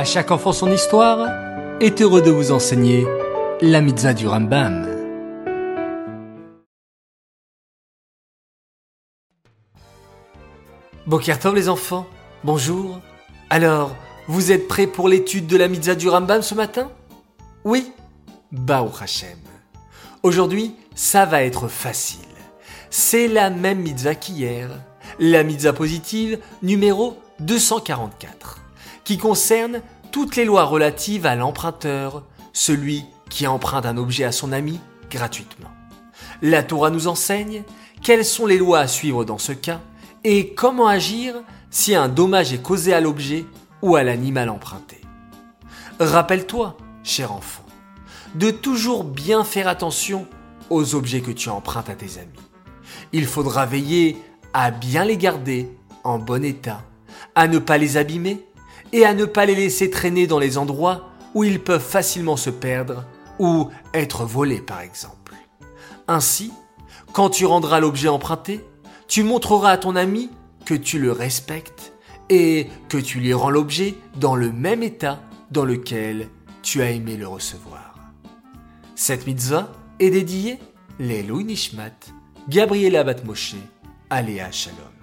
À chaque enfant son histoire est heureux de vous enseigner la mitzvah du Rambam. Bokertov les enfants, bonjour. Alors, vous êtes prêts pour l'étude de la mitzvah du Rambam ce matin? Oui? Baou Hashem. Aujourd'hui, ça va être facile. C'est la même mitzvah qu'hier, la mitzvah positive numéro 244 qui concerne toutes les lois relatives à l'emprunteur, celui qui emprunte un objet à son ami gratuitement. La Torah nous enseigne quelles sont les lois à suivre dans ce cas et comment agir si un dommage est causé à l'objet ou à l'animal emprunté. Rappelle-toi, cher enfant, de toujours bien faire attention aux objets que tu empruntes à tes amis. Il faudra veiller à bien les garder en bon état, à ne pas les abîmer et à ne pas les laisser traîner dans les endroits où ils peuvent facilement se perdre ou être volés par exemple. Ainsi, quand tu rendras l'objet emprunté, tu montreras à ton ami que tu le respectes et que tu lui rends l'objet dans le même état dans lequel tu as aimé le recevoir. Cette mitzvah est dédiée les Nishmat, Gabriela Batmoshe, Aléa Shalom.